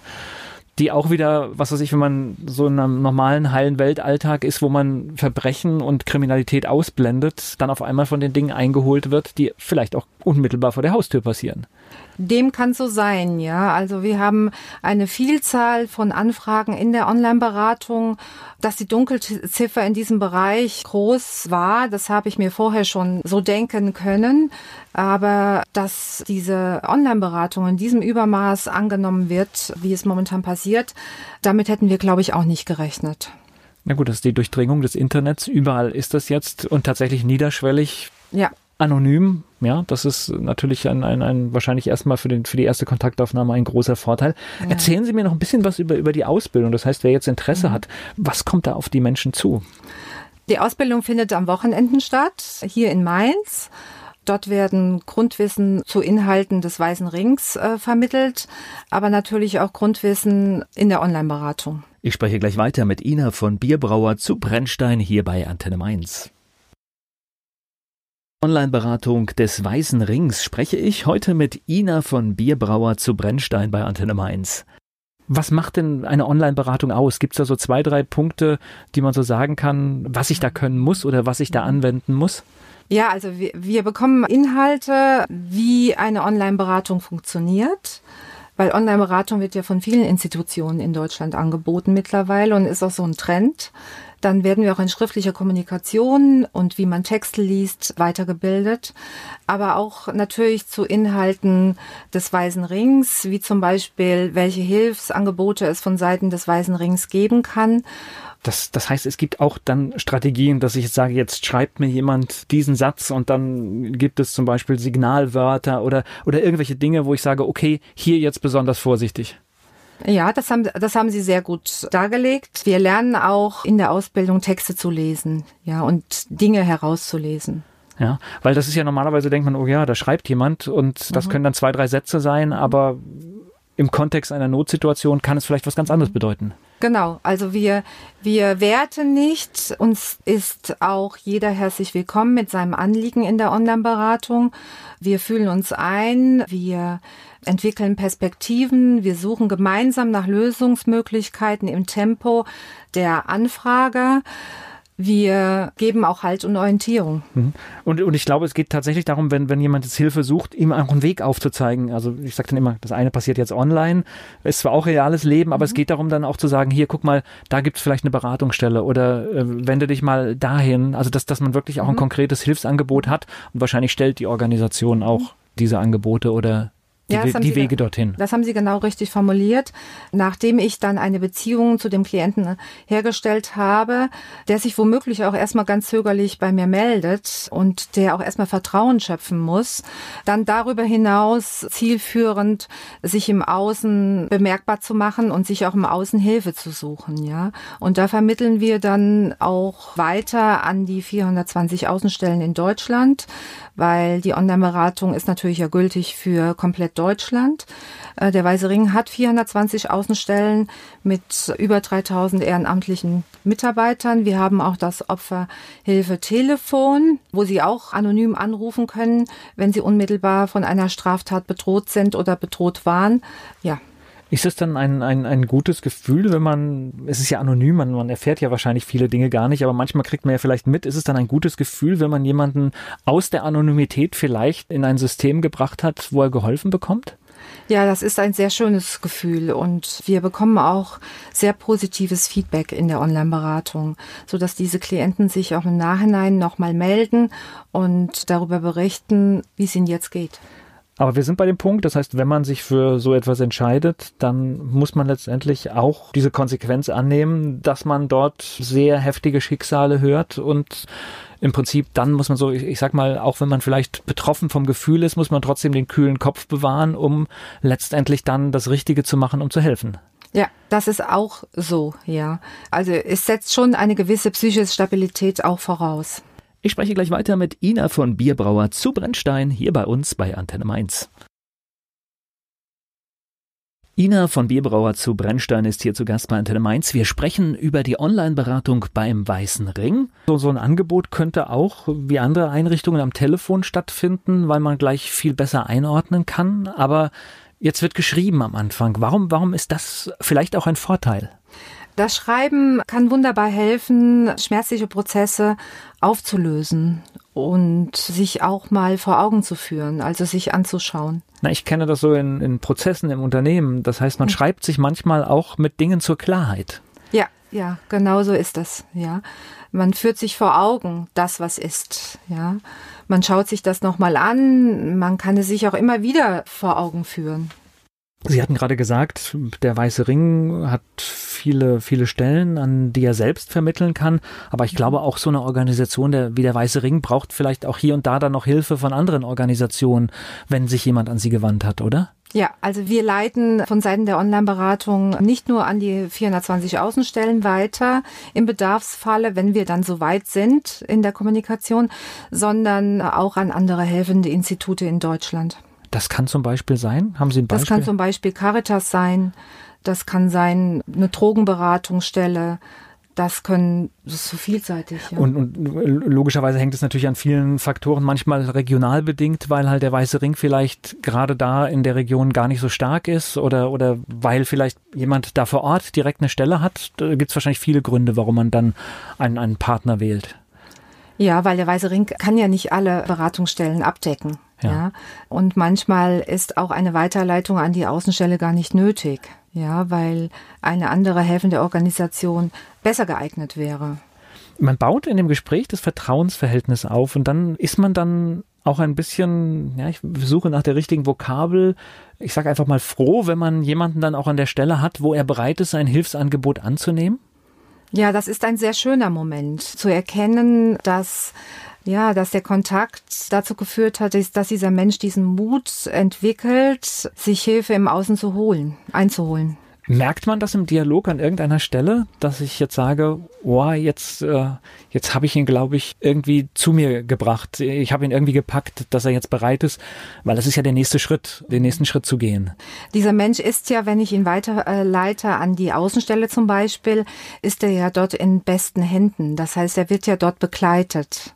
die auch wieder, was weiß ich, wenn man so in einem normalen, heilen Weltalltag ist, wo man Verbrechen und Kriminalität ausblendet, dann auf einmal von den Dingen eingeholt wird, die vielleicht auch unmittelbar vor der Haustür passieren. Dem kann so sein, ja. Also wir haben eine Vielzahl von Anfragen in der Online-Beratung. Dass die Dunkelziffer in diesem Bereich groß war, das habe ich mir vorher schon so denken können. Aber dass diese Online-Beratung in diesem Übermaß angenommen wird, wie es momentan passiert, damit hätten wir, glaube ich, auch nicht gerechnet. Na gut, das ist die Durchdringung des Internets. Überall ist das jetzt und tatsächlich niederschwellig. Ja anonym. Ja, das ist natürlich ein, ein, ein wahrscheinlich erstmal für, den, für die erste Kontaktaufnahme ein großer Vorteil. Ja. Erzählen Sie mir noch ein bisschen was über, über die Ausbildung. Das heißt, wer jetzt Interesse mhm. hat, was kommt da auf die Menschen zu? Die Ausbildung findet am Wochenenden statt, hier in Mainz. Dort werden Grundwissen zu Inhalten des Weißen Rings äh, vermittelt, aber natürlich auch Grundwissen in der Online-Beratung. Ich spreche gleich weiter mit Ina von Bierbrauer zu Brennstein hier bei Antenne Mainz. Online-Beratung des Weißen Rings spreche ich heute mit Ina von Bierbrauer zu Brennstein bei Antenne Mainz. Was macht denn eine Online-Beratung aus? Gibt es da so zwei, drei Punkte, die man so sagen kann, was ich da können muss oder was ich da anwenden muss? Ja, also wir, wir bekommen Inhalte, wie eine Online-Beratung funktioniert. Weil Online-Beratung wird ja von vielen Institutionen in Deutschland angeboten mittlerweile und ist auch so ein Trend. Dann werden wir auch in schriftlicher Kommunikation und wie man Texte liest weitergebildet, aber auch natürlich zu Inhalten des Weißen Rings, wie zum Beispiel, welche Hilfsangebote es von Seiten des Weißen Rings geben kann. Das, das heißt, es gibt auch dann Strategien, dass ich jetzt sage, jetzt schreibt mir jemand diesen Satz und dann gibt es zum Beispiel Signalwörter oder, oder irgendwelche Dinge, wo ich sage, okay, hier jetzt besonders vorsichtig. Ja, das haben, das haben Sie sehr gut dargelegt. Wir lernen auch in der Ausbildung Texte zu lesen, ja, und Dinge herauszulesen. Ja, weil das ist ja normalerweise denkt man, oh ja, da schreibt jemand und das mhm. können dann zwei, drei Sätze sein, aber im Kontext einer Notsituation kann es vielleicht was ganz anderes bedeuten. Genau, also wir, wir werten nicht. Uns ist auch jeder herzlich willkommen mit seinem Anliegen in der Online-Beratung. Wir fühlen uns ein, wir entwickeln Perspektiven, wir suchen gemeinsam nach Lösungsmöglichkeiten im Tempo der Anfrage wir geben auch Halt und Orientierung. Mhm. Und, und ich glaube, es geht tatsächlich darum, wenn, wenn jemand jetzt Hilfe sucht, ihm auch einen Weg aufzuzeigen. Also ich sage dann immer, das eine passiert jetzt online, ist zwar auch reales Leben, aber mhm. es geht darum dann auch zu sagen, hier, guck mal, da gibt es vielleicht eine Beratungsstelle oder äh, wende dich mal dahin. Also dass, dass man wirklich auch ein mhm. konkretes Hilfsangebot hat und wahrscheinlich stellt die Organisation auch diese Angebote oder die, ja, die Wege Sie, dorthin. Das haben Sie genau richtig formuliert. Nachdem ich dann eine Beziehung zu dem Klienten hergestellt habe, der sich womöglich auch erstmal ganz zögerlich bei mir meldet und der auch erstmal Vertrauen schöpfen muss, dann darüber hinaus zielführend sich im Außen bemerkbar zu machen und sich auch im Außen Hilfe zu suchen, ja. Und da vermitteln wir dann auch weiter an die 420 Außenstellen in Deutschland, weil die Online-Beratung ist natürlich ja gültig für komplett Deutschland. Äh, der Weiße Ring hat 420 Außenstellen mit über 3000 ehrenamtlichen Mitarbeitern. Wir haben auch das Opferhilfe-Telefon, wo Sie auch anonym anrufen können, wenn Sie unmittelbar von einer Straftat bedroht sind oder bedroht waren. Ja, ist es dann ein, ein, ein gutes Gefühl, wenn man, es ist ja anonym, man, man erfährt ja wahrscheinlich viele Dinge gar nicht, aber manchmal kriegt man ja vielleicht mit, ist es dann ein gutes Gefühl, wenn man jemanden aus der Anonymität vielleicht in ein System gebracht hat, wo er geholfen bekommt? Ja, das ist ein sehr schönes Gefühl und wir bekommen auch sehr positives Feedback in der Online-Beratung, so dass diese Klienten sich auch im Nachhinein nochmal melden und darüber berichten, wie es ihnen jetzt geht. Aber wir sind bei dem Punkt, das heißt, wenn man sich für so etwas entscheidet, dann muss man letztendlich auch diese Konsequenz annehmen, dass man dort sehr heftige Schicksale hört und im Prinzip dann muss man so, ich, ich sag mal, auch wenn man vielleicht betroffen vom Gefühl ist, muss man trotzdem den kühlen Kopf bewahren, um letztendlich dann das Richtige zu machen, um zu helfen. Ja, das ist auch so, ja. Also es setzt schon eine gewisse psychische Stabilität auch voraus. Ich spreche gleich weiter mit Ina von Bierbrauer zu Brennstein hier bei uns bei Antenne Mainz. Ina von Bierbrauer zu Brennstein ist hier zu Gast bei Antenne Mainz. Wir sprechen über die Online-Beratung beim Weißen Ring. So, so ein Angebot könnte auch wie andere Einrichtungen am Telefon stattfinden, weil man gleich viel besser einordnen kann. Aber jetzt wird geschrieben am Anfang. Warum, warum ist das vielleicht auch ein Vorteil? Das Schreiben kann wunderbar helfen, schmerzliche Prozesse aufzulösen und sich auch mal vor Augen zu führen, also sich anzuschauen. Na, ich kenne das so in, in Prozessen im Unternehmen. Das heißt, man mhm. schreibt sich manchmal auch mit Dingen zur Klarheit. Ja, ja, genau so ist das, ja. Man führt sich vor Augen das, was ist, ja. Man schaut sich das nochmal an, man kann es sich auch immer wieder vor Augen führen. Sie hatten gerade gesagt, der Weiße Ring hat viele, viele Stellen, an die er selbst vermitteln kann. Aber ich glaube auch so eine Organisation der, wie der Weiße Ring braucht vielleicht auch hier und da dann noch Hilfe von anderen Organisationen, wenn sich jemand an sie gewandt hat, oder? Ja, also wir leiten von Seiten der Online-Beratung nicht nur an die 420 Außenstellen weiter im Bedarfsfalle, wenn wir dann so weit sind in der Kommunikation, sondern auch an andere helfende Institute in Deutschland. Das kann zum Beispiel sein? Haben Sie ein Beispiel? Das kann zum Beispiel Caritas sein. Das kann sein eine Drogenberatungsstelle. Das können, das ist so vielseitig. Ja. Und, und logischerweise hängt es natürlich an vielen Faktoren, manchmal regional bedingt, weil halt der Weiße Ring vielleicht gerade da in der Region gar nicht so stark ist oder, oder weil vielleicht jemand da vor Ort direkt eine Stelle hat. Da gibt es wahrscheinlich viele Gründe, warum man dann einen, einen Partner wählt. Ja, weil der Weiße Ring kann ja nicht alle Beratungsstellen abdecken. Ja. ja. Und manchmal ist auch eine Weiterleitung an die Außenstelle gar nicht nötig. Ja, weil eine andere helfende Organisation besser geeignet wäre. Man baut in dem Gespräch das Vertrauensverhältnis auf und dann ist man dann auch ein bisschen, ja, ich suche nach der richtigen Vokabel. Ich sage einfach mal froh, wenn man jemanden dann auch an der Stelle hat, wo er bereit ist, ein Hilfsangebot anzunehmen. Ja, das ist ein sehr schöner Moment, zu erkennen, dass ja, dass der Kontakt dazu geführt hat, ist, dass dieser Mensch diesen Mut entwickelt, sich Hilfe im Außen zu holen, einzuholen. Merkt man das im Dialog an irgendeiner Stelle, dass ich jetzt sage, oh, jetzt, äh, jetzt habe ich ihn, glaube ich, irgendwie zu mir gebracht. Ich habe ihn irgendwie gepackt, dass er jetzt bereit ist, weil das ist ja der nächste Schritt, den nächsten Schritt zu gehen. Dieser Mensch ist ja, wenn ich ihn weiterleite an die Außenstelle zum Beispiel, ist er ja dort in besten Händen. Das heißt, er wird ja dort begleitet.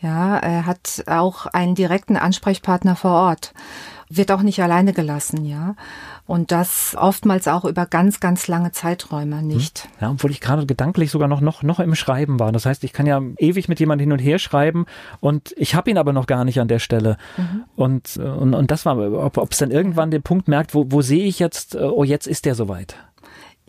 Ja, er hat auch einen direkten Ansprechpartner vor Ort, wird auch nicht alleine gelassen, ja. Und das oftmals auch über ganz, ganz lange Zeiträume nicht. Hm. Ja, obwohl ich gerade gedanklich sogar noch, noch, noch im Schreiben war. Das heißt, ich kann ja ewig mit jemandem hin und her schreiben und ich habe ihn aber noch gar nicht an der Stelle. Mhm. Und, und, und das war, ob es dann irgendwann den Punkt merkt, wo, wo sehe ich jetzt, oh, jetzt ist der soweit.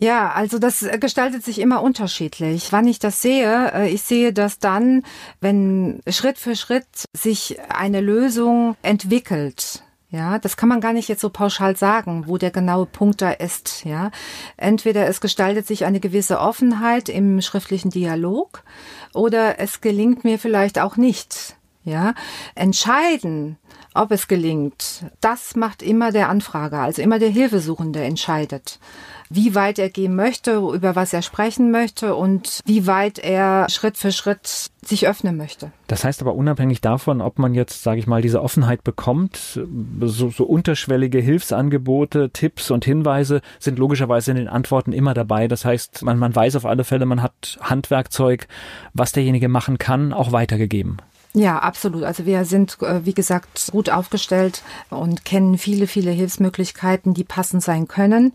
Ja, also das gestaltet sich immer unterschiedlich. Wann ich das sehe, äh, ich sehe das dann, wenn Schritt für Schritt sich eine Lösung entwickelt. Ja, das kann man gar nicht jetzt so pauschal sagen, wo der genaue Punkt da ist. Ja, entweder es gestaltet sich eine gewisse Offenheit im schriftlichen Dialog oder es gelingt mir vielleicht auch nicht. Ja, entscheiden, ob es gelingt, das macht immer der Anfrager, also immer der Hilfesuchende entscheidet wie weit er gehen möchte, über was er sprechen möchte und wie weit er Schritt für Schritt sich öffnen möchte. Das heißt aber unabhängig davon, ob man jetzt, sage ich mal, diese Offenheit bekommt, so, so unterschwellige Hilfsangebote, Tipps und Hinweise sind logischerweise in den Antworten immer dabei. Das heißt, man, man weiß auf alle Fälle, man hat Handwerkzeug, was derjenige machen kann, auch weitergegeben. Ja, absolut. Also wir sind, äh, wie gesagt, gut aufgestellt und kennen viele, viele Hilfsmöglichkeiten, die passend sein können.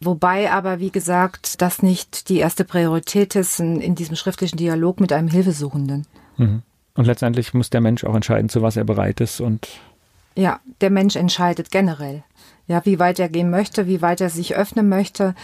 Wobei aber, wie gesagt, das nicht die erste Priorität ist in, diesem schriftlichen Dialog mit einem Hilfesuchenden. Mhm. Und letztendlich muss der Mensch auch entscheiden, zu was er bereit ist und ja, der Mensch entscheidet generell. Ja, wie weit er gehen möchte, wie weit er sich öffnen möchte,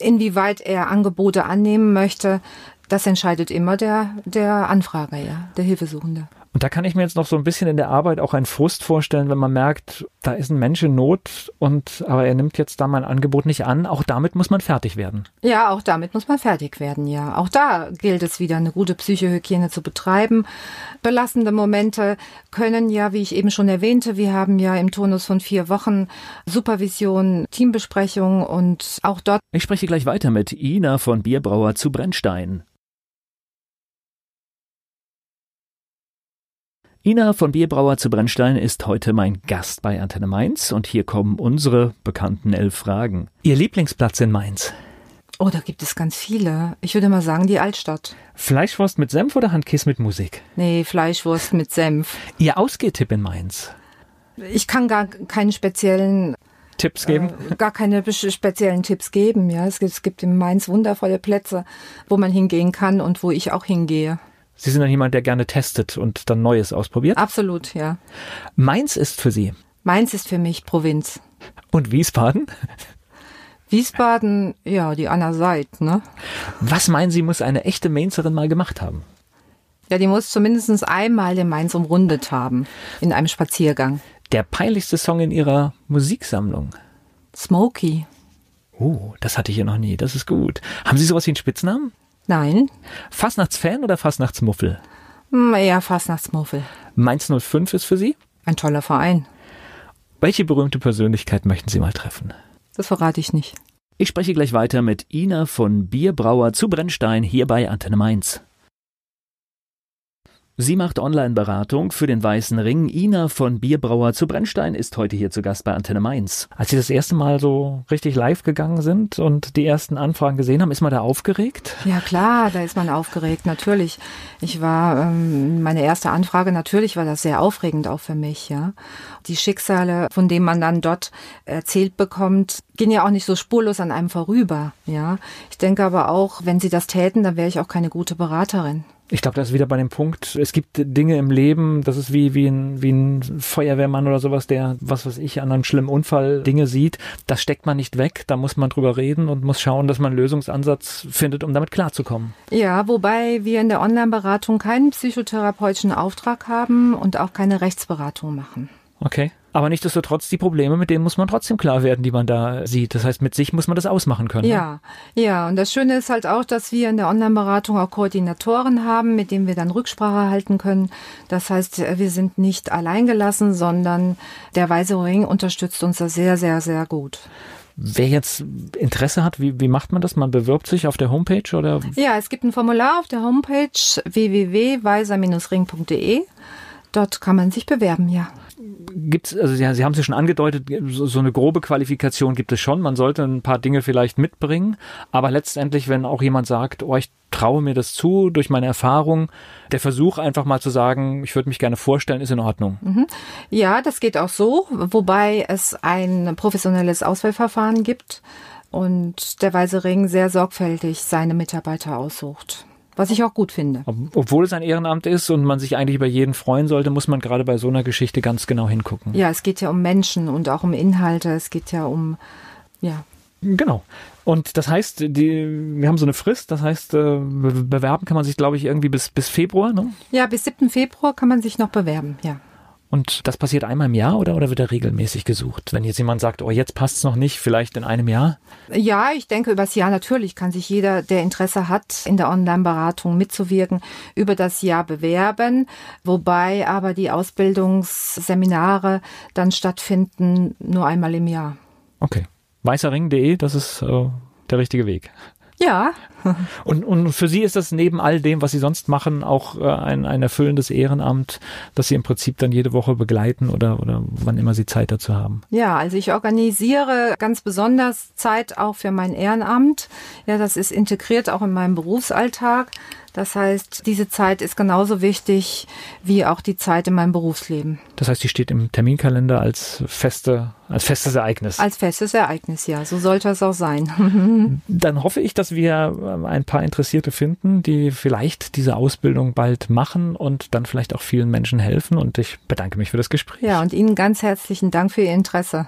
inwieweit er Angebote annehmen möchte, das entscheidet immer der, der Anfrager, ja, der Hilfesuchende. Und da kann ich mir jetzt noch so ein bisschen in der Arbeit auch einen Frust vorstellen, wenn man merkt, da ist ein Mensch in Not und aber er nimmt jetzt da mein Angebot nicht an. Auch damit muss man fertig werden. Ja, auch damit muss man fertig werden, ja. Auch da gilt es wieder, eine gute Psychohygiene zu betreiben. Belastende Momente können ja, wie ich eben schon erwähnte, wir haben ja im Tonus von vier Wochen Supervision, Teambesprechung und auch dort. Ich spreche gleich weiter mit Ina von Bierbrauer zu Brennstein. Ina von Bierbrauer zu Brennstein ist heute mein Gast bei Antenne Mainz und hier kommen unsere bekannten elf Fragen. Ihr Lieblingsplatz in Mainz? Oh, da gibt es ganz viele. Ich würde mal sagen, die Altstadt. Fleischwurst mit Senf oder Handkiss mit Musik? Nee, Fleischwurst mit Senf. Ihr Ausgehtipp in Mainz? Ich kann gar keinen speziellen Tipps geben? Äh, gar keine speziellen Tipps geben. Ja, es gibt, es gibt in Mainz wundervolle Plätze, wo man hingehen kann und wo ich auch hingehe. Sie sind dann jemand, der gerne testet und dann Neues ausprobiert? Absolut, ja. Mainz ist für Sie? Mainz ist für mich Provinz. Und Wiesbaden? Wiesbaden, ja, die Anna Seid, ne? Was meinen Sie, muss eine echte Mainzerin mal gemacht haben? Ja, die muss zumindest einmal den Mainz umrundet haben, in einem Spaziergang. Der peinlichste Song in Ihrer Musiksammlung? Smokey. Oh, das hatte ich ja noch nie, das ist gut. Haben Sie sowas wie einen Spitznamen? Nein. Fastnachtsfan oder Fastnachtsmuffel? Hm, eher Fastnachtsmuffel. Mainz 05 ist für Sie? Ein toller Verein. Welche berühmte Persönlichkeit möchten Sie mal treffen? Das verrate ich nicht. Ich spreche gleich weiter mit Ina von Bierbrauer zu Brennstein hier bei Antenne Mainz. Sie macht Online-Beratung für den Weißen Ring. Ina von Bierbrauer zu Brennstein ist heute hier zu Gast bei Antenne Mainz. Als Sie das erste Mal so richtig live gegangen sind und die ersten Anfragen gesehen haben, ist man da aufgeregt? Ja klar, da ist man aufgeregt, natürlich. Ich war, ähm, meine erste Anfrage, natürlich war das sehr aufregend auch für mich, ja. Die Schicksale, von denen man dann dort erzählt bekommt, gehen ja auch nicht so spurlos an einem vorüber, ja. Ich denke aber auch, wenn sie das täten, dann wäre ich auch keine gute Beraterin. Ich glaube, das ist wieder bei dem Punkt, es gibt Dinge im Leben, das ist wie, wie, ein, wie ein Feuerwehrmann oder sowas, der, was weiß ich, an einem schlimmen Unfall Dinge sieht. Das steckt man nicht weg, da muss man drüber reden und muss schauen, dass man einen Lösungsansatz findet, um damit klarzukommen. Ja, wobei wir in der Online-Beratung keinen psychotherapeutischen Auftrag haben und auch keine Rechtsberatung machen. Okay. Aber nichtsdestotrotz, die Probleme, mit denen muss man trotzdem klar werden, die man da sieht. Das heißt, mit sich muss man das ausmachen können. Ne? Ja, ne? ja. Und das Schöne ist halt auch, dass wir in der Online-Beratung auch Koordinatoren haben, mit denen wir dann Rücksprache halten können. Das heißt, wir sind nicht alleingelassen, sondern der Weise Ring unterstützt uns da sehr, sehr, sehr gut. Wer jetzt Interesse hat, wie, wie macht man das? Man bewirbt sich auf der Homepage oder? Ja, es gibt ein Formular auf der Homepage www.weiser-ring.de. Dort kann man sich bewerben, ja gibt also Sie, Sie haben es ja schon angedeutet, so, so, eine grobe Qualifikation gibt es schon. Man sollte ein paar Dinge vielleicht mitbringen, aber letztendlich, wenn auch jemand sagt, oh, ich traue mir das zu durch meine Erfahrung, der Versuch einfach mal zu sagen, ich würde mich gerne vorstellen, ist in Ordnung. Mhm. Ja, das geht auch so, wobei es ein professionelles Auswahlverfahren gibt und der Weiße Ring sehr sorgfältig seine Mitarbeiter aussucht was ich auch gut finde. Obwohl es ein Ehrenamt ist und man sich eigentlich über jeden freuen sollte, muss man gerade bei so einer Geschichte ganz genau hingucken. Ja, es geht ja um Menschen und auch um Inhalte. Es geht ja um, ja. Genau. Und das heißt, die, wir haben so eine Frist, das heißt, äh, bewerben kann man sich, glaube ich, irgendwie bis, bis Februar, ne? Ja, bis 7. Februar kann man sich noch bewerben, ja. Und das passiert einmal im Jahr oder, oder wird er regelmäßig gesucht? Wenn jetzt jemand sagt, oh, jetzt passt es noch nicht, vielleicht in einem Jahr? Ja, ich denke, übers Jahr natürlich kann sich jeder, der Interesse hat, in der Online-Beratung mitzuwirken, über das Jahr bewerben. Wobei aber die Ausbildungsseminare dann stattfinden nur einmal im Jahr. Okay. Weißerring.de, das ist äh, der richtige Weg. Ja. (laughs) und, und für Sie ist das neben all dem, was Sie sonst machen, auch äh, ein, ein erfüllendes Ehrenamt, das Sie im Prinzip dann jede Woche begleiten oder, oder wann immer Sie Zeit dazu haben? Ja, also ich organisiere ganz besonders Zeit auch für mein Ehrenamt. Ja, das ist integriert auch in meinem Berufsalltag. Das heißt, diese Zeit ist genauso wichtig wie auch die Zeit in meinem Berufsleben. Das heißt, die steht im Terminkalender als feste, als festes Ereignis. Als festes Ereignis, ja. So sollte es auch sein. (laughs) Dann hoffe ich, dass wir ein paar Interessierte finden, die vielleicht diese Ausbildung bald machen und dann vielleicht auch vielen Menschen helfen. Und ich bedanke mich für das Gespräch. Ja, und Ihnen ganz herzlichen Dank für Ihr Interesse.